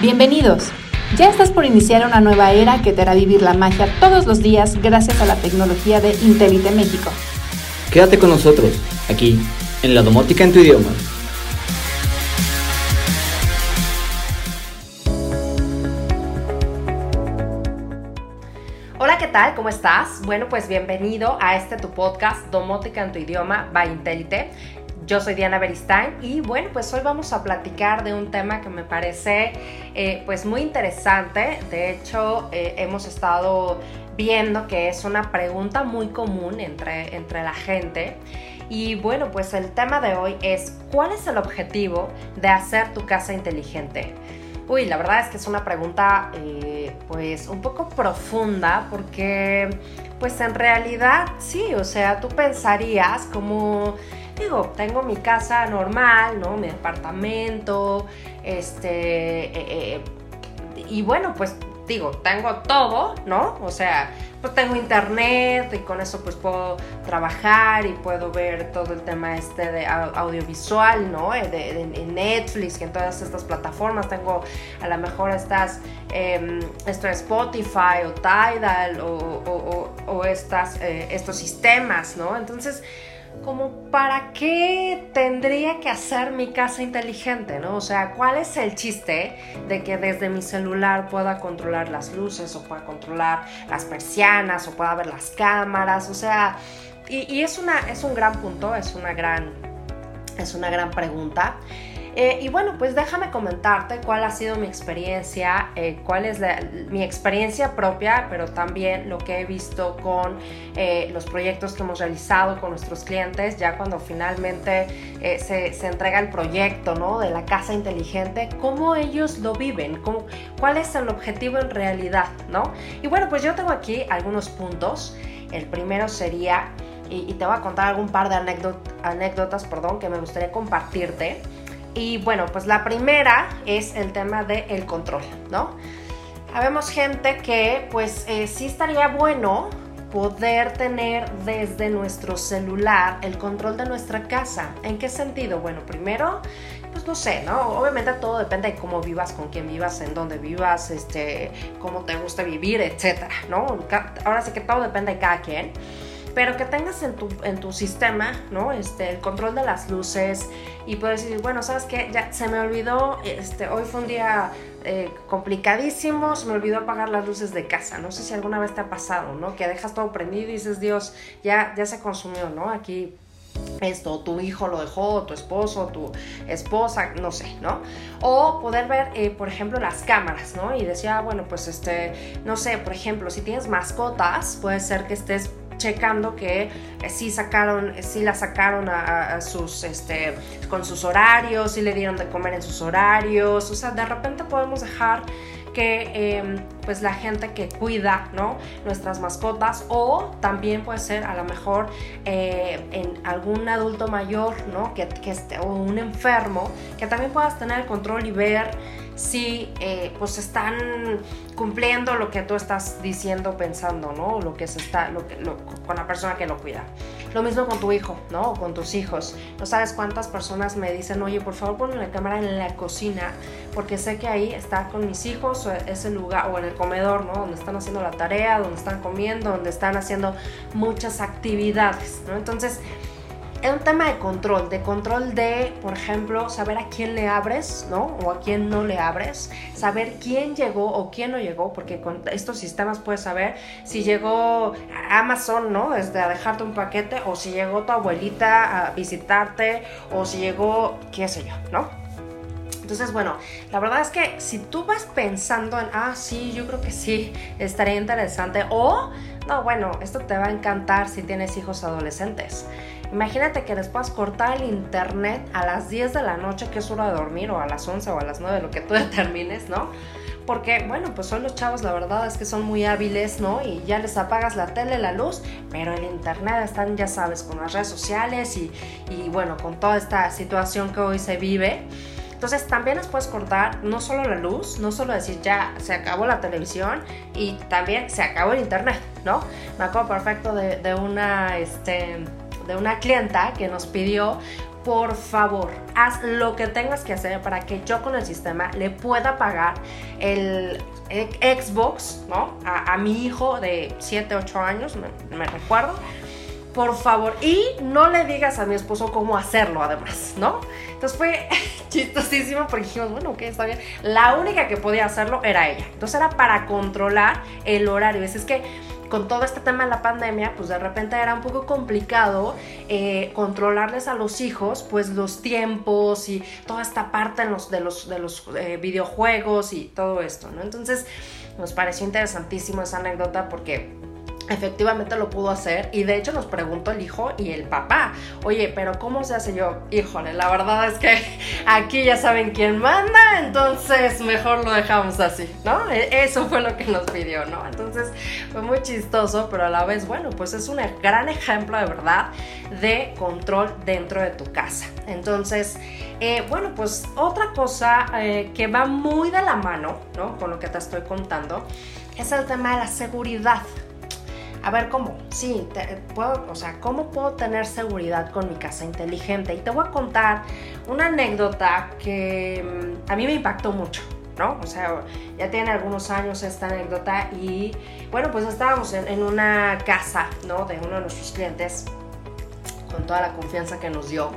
Bienvenidos. Ya estás por iniciar una nueva era que te hará vivir la magia todos los días gracias a la tecnología de Intelite México. Quédate con nosotros, aquí, en la domótica en tu idioma. Hola, ¿qué tal? ¿Cómo estás? Bueno, pues bienvenido a este tu podcast Domótica en tu idioma by Intelite. Yo soy Diana Beristain y bueno, pues hoy vamos a platicar de un tema que me parece eh, pues muy interesante. De hecho, eh, hemos estado viendo que es una pregunta muy común entre, entre la gente. Y bueno, pues el tema de hoy es ¿cuál es el objetivo de hacer tu casa inteligente? Uy, la verdad es que es una pregunta eh, pues un poco profunda porque pues en realidad sí, o sea, tú pensarías como digo, tengo mi casa normal, ¿no? Mi departamento, este, eh, eh, y bueno, pues digo, tengo todo, ¿no? O sea, pues tengo internet y con eso pues puedo trabajar y puedo ver todo el tema este de audiovisual, ¿no? Eh, de, Netflix y en todas estas plataformas tengo a lo mejor estas, eh, Spotify o Tidal o, estas, estos sistemas, ¿no? Entonces, como para qué tendría que hacer mi casa inteligente, ¿no? O sea, ¿cuál es el chiste de que desde mi celular pueda controlar las luces o pueda controlar las persianas o pueda ver las cámaras? O sea, y, es, una, es un gran punto, es una gran, es una gran pregunta. Eh, y bueno, pues déjame comentarte cuál ha sido mi experiencia, eh, cuál es mi experiencia propia, pero también lo que he visto con eh, los proyectos que hemos realizado con nuestros clientes, ya cuando finalmente se, se, entrega el proyecto ¿no? de la casa inteligente, cómo ellos lo viven, cuál es el objetivo en realidad, ¿no? Y bueno, pues yo tengo aquí algunos puntos. El primero sería, y, te voy a contar algún par de anécdotas, perdón, que me gustaría compartirte. Y bueno, pues la primera es el tema del control, ¿no? Habemos gente que pues eh, sí estaría bueno poder tener desde nuestro celular el control de nuestra casa. ¿En qué sentido? Bueno, primero, pues no sé, ¿no? Obviamente todo depende de cómo vivas, con quién vivas, en dónde vivas, este, cómo te gusta vivir, etcétera, ¿no? Ahora sí que todo depende de cada quien pero que tengas en tu, en tu sistema, ¿no? Este, el control de las luces y puedes decir, bueno, ¿sabes qué? Ya se me olvidó, este, hoy fue un día eh, complicadísimo, se me olvidó apagar las luces de casa. No sé si alguna vez te ha pasado, ¿no? Que dejas todo prendido y dices, Dios, ya, ya se consumió, ¿no? Aquí esto, tu hijo lo dejó, tu esposo, tu esposa, no sé, ¿no? O poder ver, eh, por ejemplo, las cámaras, ¿no? Y decía, ah, bueno, pues este, no sé, por ejemplo, si tienes mascotas, puede ser que estés checando que eh, sí sacaron, eh, sí la sacaron a, sus, este, con sus horarios, sí le dieron de comer en sus horarios, o sea, de repente podemos dejar que em, pues la gente que cuida ¿no? nuestras mascotas o también puede ser a lo mejor eh, en algún adulto mayor ¿no? que, que esté, o un enfermo que también puedas tener el control y ver si eh, pues están cumpliendo lo que tú estás diciendo, pensando, ¿no? Lo que se está, lo con la persona que lo cuida. Lo mismo con tu hijo, ¿no? O con tus hijos. No sabes cuántas personas me dicen, oye, por favor ponme la cámara en la cocina, porque sé que ahí está con mis hijos, o ese lugar, o en el comedor, ¿no? Donde están haciendo la tarea, donde están comiendo, donde están haciendo muchas actividades, ¿no? Entonces, es un tema de control, de control de, por ejemplo, saber a quién le abres, ¿no? O a quién no le abres, saber quién llegó o quién no llegó, porque con estos sistemas puedes saber si llegó Amazon, ¿no? Desde a dejarte un paquete, o si llegó tu abuelita a visitarte, o si llegó, qué sé yo, ¿no? Entonces, bueno, la verdad es que si tú vas pensando en, ah, sí, yo creo que sí, estaría interesante, o, no, bueno, esto te va a encantar si tienes hijos adolescentes. Imagínate que después cortar el internet a las 10 de la noche, que es hora de dormir, o a las 11 o a las 9, lo que tú determines, ¿no? Porque, bueno, pues son los chavos, la verdad es que son muy hábiles, ¿no? Y ya les apagas la tele, la luz, pero el internet están, ya sabes, con las redes sociales y, y bueno, con toda esta situación que hoy se vive. Entonces también les puedes cortar no solo la luz, no solo decir ya se acabó la televisión y también se acabó el internet, ¿no? Me acuerdo perfecto de, de una, este, de una clienta que nos pidió por favor, haz lo que tengas que hacer para que yo con el sistema le pueda pagar el Xbox, ¿no? A, mi hijo de 7, 8 años, me, recuerdo. Por favor, y no le digas a mi esposo cómo hacerlo, además, ¿no? Entonces fue chistosísimo porque dijimos, bueno, ok, está bien. La única que podía hacerlo era ella. Entonces era para controlar el horario. Es, es que con todo este tema de la pandemia, pues de repente era un poco complicado eh, controlarles a los hijos, pues los tiempos y toda esta parte de los, de los, de los eh, videojuegos y todo esto, ¿no? Entonces nos pareció interesantísimo esa anécdota porque efectivamente lo pudo hacer y de hecho nos preguntó el hijo y el papá, oye, pero ¿cómo se hace yo? Híjole, la verdad es que aquí ya saben quién manda, entonces mejor lo dejamos así, ¿no? E, eso fue lo que nos pidió, ¿no? Entonces fue muy chistoso, pero a la vez, bueno, pues es un gran ejemplo de verdad de control dentro de tu casa. Entonces, eh, bueno, pues otra cosa eh, que va muy de la mano, ¿no? Con lo que te estoy contando, es el tema de la seguridad a ver cómo, sí, puedo, o sea, cómo puedo tener seguridad con mi casa inteligente. Y te voy a contar una anécdota que mm, a mí me impactó mucho. ¿no? O sea, ya tiene algunos años esta anécdota y bueno, pues estábamos en, en, una casa, ¿no? De uno de nuestros clientes con toda la confianza que nos dio.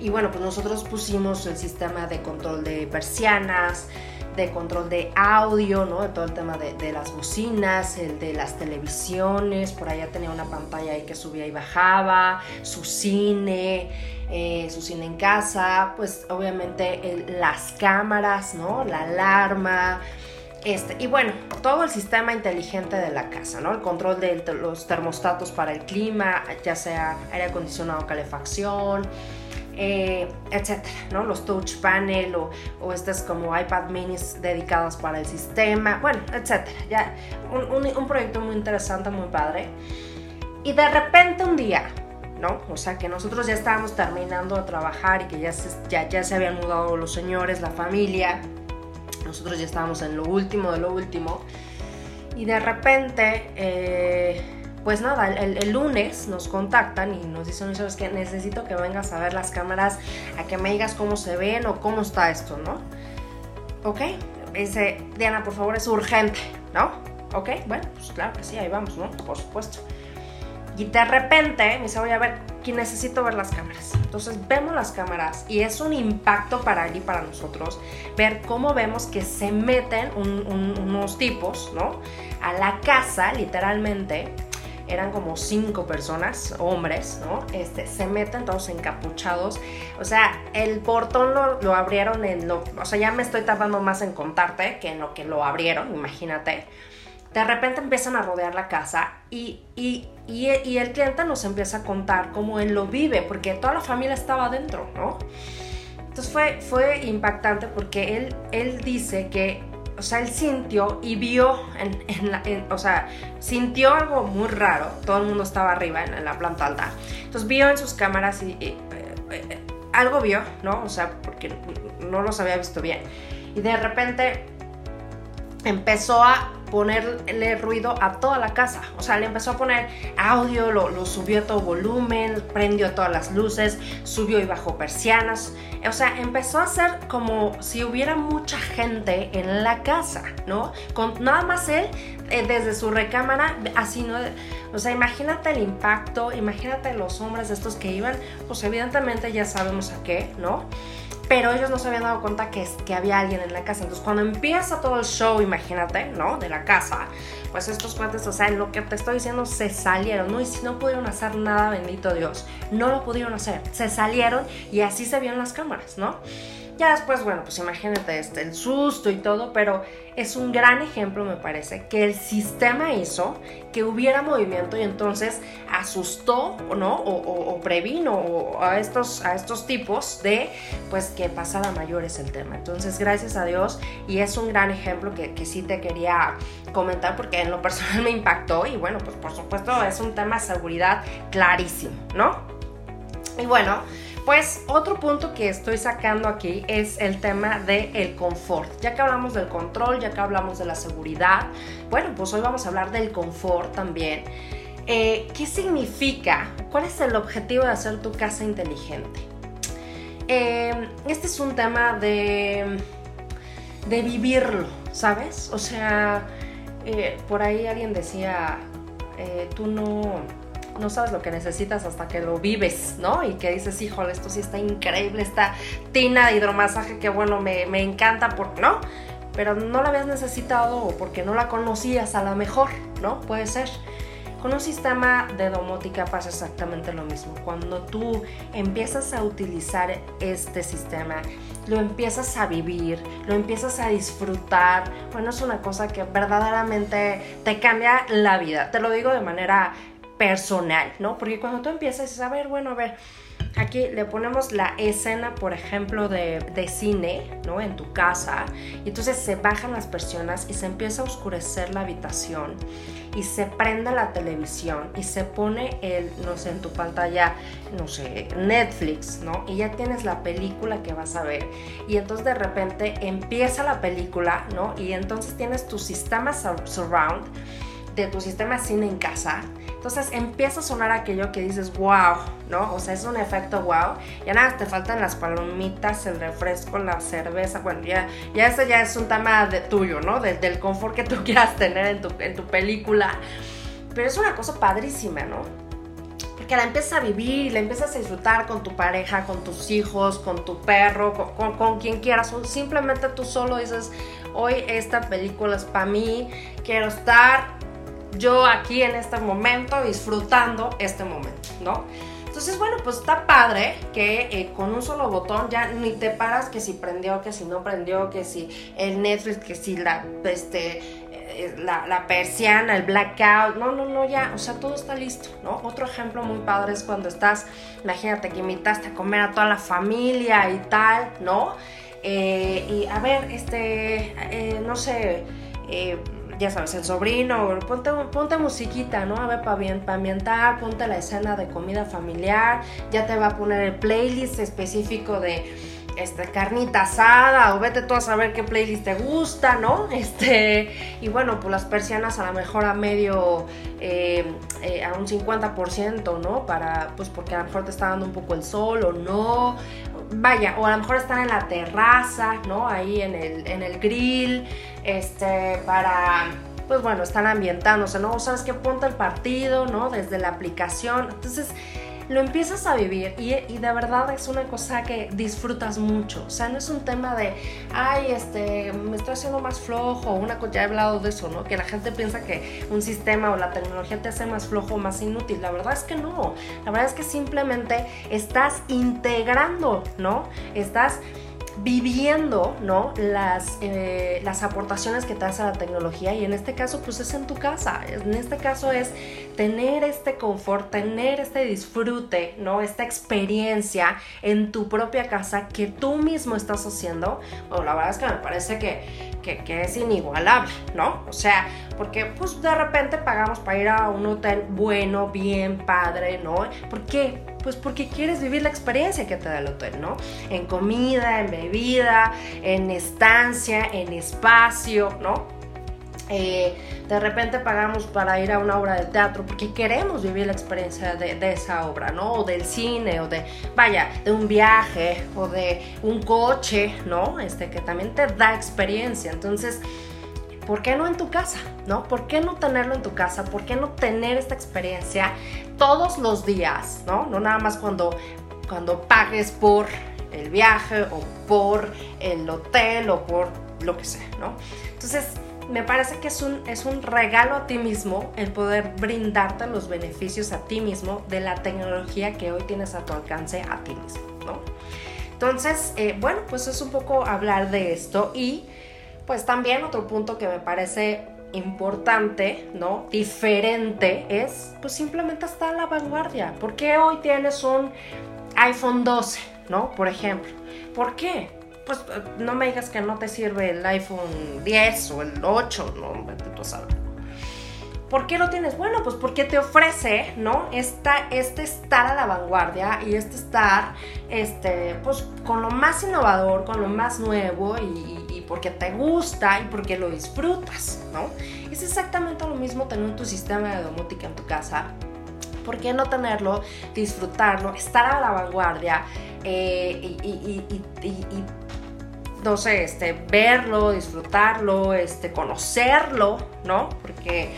Y bueno, pues nosotros pusimos el sistema de control de persianas, de control de audio, ¿no? De todo el tema de, las bocinas, el de las televisiones, por allá tenía una pantalla ahí que subía y bajaba, su cine, eh, su cine en casa, pues obviamente las cámaras, ¿no? La alarma. Este, y bueno, todo el sistema inteligente de la casa, ¿no? El control de los termostatos para el clima, ya sea aire acondicionado, calefacción, eh, etcétera, ¿no? Los touch panel o, o, estas como iPad minis dedicadas para el sistema, bueno, etcétera. Ya, un, proyecto muy interesante, muy padre. Y de repente un día, ¿no? O sea, que nosotros ya estábamos terminando de trabajar y que ya se, ya, ya se habían mudado los señores, la familia. Nosotros ya estábamos en lo último de lo último. Y de repente... Eh, pues nada, el, lunes nos contactan y nos dicen, ¿sabes qué? Necesito que vengas a ver las cámaras, a que me digas cómo se ven o cómo está esto, ¿no? ¿Ok? Dice, Diana, por favor, es urgente, ¿no? ¿Ok? Bueno, pues claro que sí, ahí vamos, ¿no? Por supuesto. Y de repente me dice, voy a ver, que necesito ver las cámaras. Entonces vemos las cámaras y es un impacto para él y para nosotros ver cómo vemos que se meten unos tipos, ¿no? A la casa, literalmente, eran como cinco personas, hombres, ¿no? Este, se meten todos encapuchados. O sea, el portón lo, abrieron en lo... O sea, ya me estoy tardando más en contarte que en lo que lo abrieron, imagínate. De repente empiezan a rodear la casa y, y, y, el cliente nos empieza a contar cómo él lo vive, porque toda la familia estaba adentro, ¿no? Entonces fue, fue impactante porque él, él dice que o sea, él sintió y vio, o sea, sintió algo muy raro. Todo el mundo estaba arriba en, la planta alta. Entonces vio en sus cámaras y, eh, eh, algo vio, ¿no? O sea, porque no los había visto bien. Y de repente empezó a ponerle ruido a toda la casa. O sea, le empezó a poner audio, lo, subió a todo volumen, prendió todas las luces, subió y bajó persianas. O sea, empezó a hacer como si hubiera mucha gente en la casa, ¿no? Con nada más él eh, desde su recámara, así, ¿no? O sea, imagínate el impacto, imagínate los hombres estos que iban, pues evidentemente ya sabemos a qué, ¿no? Pero ellos no se habían dado cuenta que, que había alguien en la casa. Entonces, cuando empieza todo el show, imagínate, ¿no? De la casa, pues estos cuates, o sea, lo que te estoy diciendo, se salieron, ¿no? Y si no pudieron hacer nada, bendito Dios, no lo pudieron hacer. Se salieron y así se vieron las cámaras, ¿no? Ya después, bueno, pues imagínate este, el susto y todo, pero es un gran ejemplo, me parece, que el sistema hizo que hubiera movimiento y entonces asustó, ¿no? O, o, previno a estos, a estos tipos de, pues, que pasara mayores el tema. Entonces, gracias a Dios, y es un gran ejemplo que, que sí te quería comentar porque en lo personal me impactó y bueno, pues por supuesto es un tema de seguridad clarísimo, ¿no? Y bueno, pues otro punto que estoy sacando aquí es el tema del el confort. Ya que hablamos del control, ya que hablamos de la seguridad, bueno, pues hoy vamos a hablar del confort también. Eh, ¿Qué significa? ¿Cuál es el objetivo de hacer tu casa inteligente? eh, este es un tema de, de vivirlo, ¿sabes? O sea, eh, por ahí alguien decía, eh, tú no, no sabes lo que necesitas hasta que lo vives, ¿no? Y que dices, híjole, esto sí está increíble, esta tina de hidromasaje que bueno, me, me encanta, porque no, pero no la habías necesitado o porque no la conocías a lo mejor, ¿no? Puede ser. Con un sistema de domótica pasa exactamente lo mismo. Cuando tú empiezas a utilizar este sistema, lo empiezas a vivir, lo empiezas a disfrutar, bueno, es una cosa que verdaderamente te cambia la vida. Te lo digo de manera personal, ¿no? Porque cuando tú empiezas a ver, bueno, a ver, Aquí le ponemos la escena, por ejemplo, de, cine, ¿no? En tu casa. Y entonces se bajan las persianas y se empieza a oscurecer la habitación. Y se prende la televisión y se pone el, no sé, en tu pantalla, no sé, Netflix, ¿no? Y ya tienes la película que vas a ver. Y entonces de repente empieza la película, ¿no? Y entonces tienes tu sistema surround de tu sistema cine en casa entonces empieza a sonar aquello que dices, wow, ¿no? O sea, es un efecto wow. Ya nada, te faltan las palomitas, el refresco, la cerveza. Bueno, ya, ya eso ya es un tema de tuyo, ¿no? del confort que tú quieras tener en tu, en tu película. Pero es una cosa padrísima, ¿no? Porque la empiezas a vivir, la empiezas a disfrutar con tu pareja, con tus hijos, con tu perro, con, con, con quien quieras. O simplemente tú solo dices, hoy esta película es para mí, quiero estar yo aquí en este momento disfrutando este momento, ¿no? Entonces, bueno, pues está padre que eh, con un solo botón ya ni te paras que si prendió, que si no prendió, que si el Netflix, que si la, este, eh, la, persiana, el blackout. No, no, no, ya, o sea, todo está listo, ¿no? Otro ejemplo muy padre es cuando estás, imagínate que invitaste a comer a toda la familia y tal, ¿no? Eh, y a ver, este, no sé, ya sabes, el sobrino, ponte, ponte musiquita, ¿no? A ver, para ambientar, ponte la escena de comida familiar, ya te va a poner el playlist específico de este, carnita asada o vete tú a saber qué playlist te gusta, ¿no? Este, y bueno, pues las persianas a lo mejor a medio, eh, eh, a un 50%, ¿no? Para, pues porque a lo mejor te está dando un poco el sol o no. Vaya, o a lo mejor están en la terraza, ¿no? Ahí en el, en el grill, este, para pues bueno, están ambientándose, ¿no? sabes que ponte el partido, ¿no? Desde la aplicación. Entonces, lo empiezas a vivir y, de verdad es una cosa que disfrutas mucho. O sea, no es un tema de, ay, este, me estoy haciendo más flojo, una cosa, ya he hablado de eso, ¿no? Que la gente piensa que un sistema o la tecnología te hace más flojo o más inútil. La verdad es que no. La verdad es que simplemente estás integrando, ¿no? Estás viviendo, ¿no? Las, eh, las aportaciones que te hace la tecnología y en este caso pues es en tu casa, en este caso es tener este confort, tener este disfrute, ¿no? Esta experiencia en tu propia casa que tú mismo estás haciendo, bueno, la verdad es que me parece que, que, es inigualable, ¿no? O sea, porque pues de repente pagamos para ir a un hotel bueno, bien, padre, ¿no? ¿Por qué? Pues porque quieres vivir la experiencia que te da el hotel, ¿no? En comida, en bebida, en estancia, en espacio, ¿no? Eh, de repente pagamos para ir a una obra de teatro porque queremos vivir la experiencia de, de, esa obra, ¿no? O del cine, o de, vaya, de un viaje, o de un coche, ¿no? Este que también te da experiencia. Entonces, ¿por qué no en tu casa? ¿No? ¿Por qué no tenerlo en tu casa? ¿Por qué no tener esta experiencia todos los días? ¿No? No nada más cuando, cuando pagues por el viaje o por el hotel o por lo que sea, ¿no? Entonces, me parece que es un, es un regalo a ti mismo el poder brindarte los beneficios a ti mismo de la tecnología que hoy tienes a tu alcance a ti mismo, ¿no? Entonces, eh, bueno, pues es un poco hablar de esto y pues también otro punto que me parece importante, ¿no? Diferente es pues simplemente estar a la vanguardia. ¿Por qué hoy tienes un iPhone 12, ¿no? Por ejemplo. ¿Por qué? Pues no me digas que no te sirve el iPhone 10 o el 8, no, tú sabes. ¿Por qué lo tienes? Bueno, pues porque te ofrece, ¿no? Esta, este estar a la vanguardia y este estar, este, pues con lo más innovador, con lo más nuevo y, porque te gusta y porque lo disfrutas, ¿no? Es exactamente lo mismo tener tu sistema de domótica en tu casa ¿por qué no tenerlo, disfrutarlo, estar a la vanguardia eh, y, no sé, este, verlo, disfrutarlo, este, conocerlo, ¿no? Porque,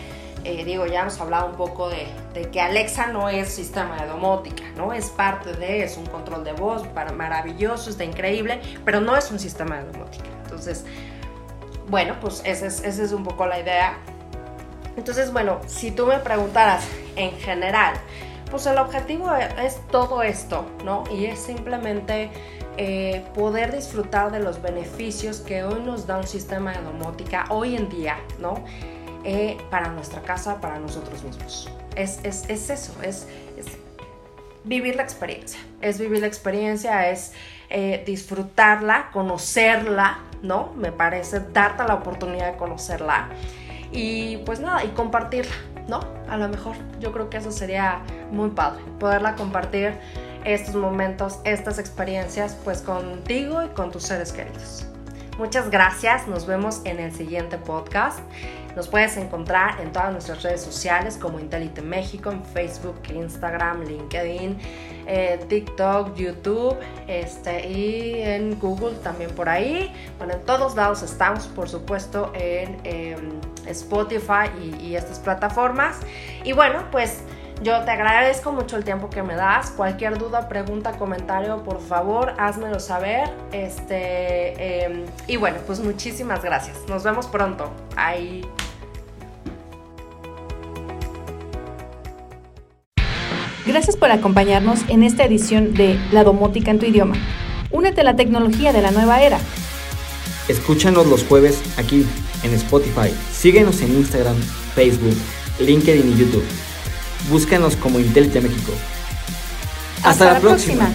eh, digo, ya hemos hablado un poco de, que Alexa no es sistema de domótica, ¿no? Es parte de, es un control de voz para, maravilloso, está increíble, pero no es un sistema de domótica. Entonces, bueno, pues esa es, esa es un poco la idea. Entonces, bueno, si tú me preguntaras en general, pues el objetivo es todo esto, ¿no? Y es simplemente eh, poder disfrutar de los beneficios que hoy nos da un sistema de domótica hoy en día, ¿no? Eh, para nuestra casa, para nosotros mismos. Es, es, es eso, es, es, vivir la experiencia. Es vivir la experiencia, es eh, disfrutarla, conocerla, ¿no? Me parece darte la oportunidad de conocerla y pues nada, y compartirla, ¿no? A lo mejor yo creo que eso sería muy padre, poderla compartir estos momentos, estas experiencias pues contigo y con tus seres queridos. Muchas gracias, nos vemos en el siguiente podcast. Nos puedes encontrar en todas nuestras redes sociales como Intelite México, en Facebook, Instagram, LinkedIn, eh, TikTok, YouTube este, y en Google también por ahí. Bueno, en todos lados estamos, por supuesto, en em, Spotify y, y estas plataformas. Y bueno, pues... Yo te agradezco mucho el tiempo que me das. Cualquier duda, pregunta, comentario, por favor, házmelo saber. Este, em, y bueno, pues muchísimas gracias. Nos vemos pronto. Ahí. Gracias por acompañarnos en esta edición de La Domótica en tu idioma. Únete a la tecnología de la nueva era. Escúchanos los jueves aquí en Spotify. Síguenos en Instagram, Facebook, LinkedIn y YouTube. Búscanos como Intelite México. Hasta, la, próxima.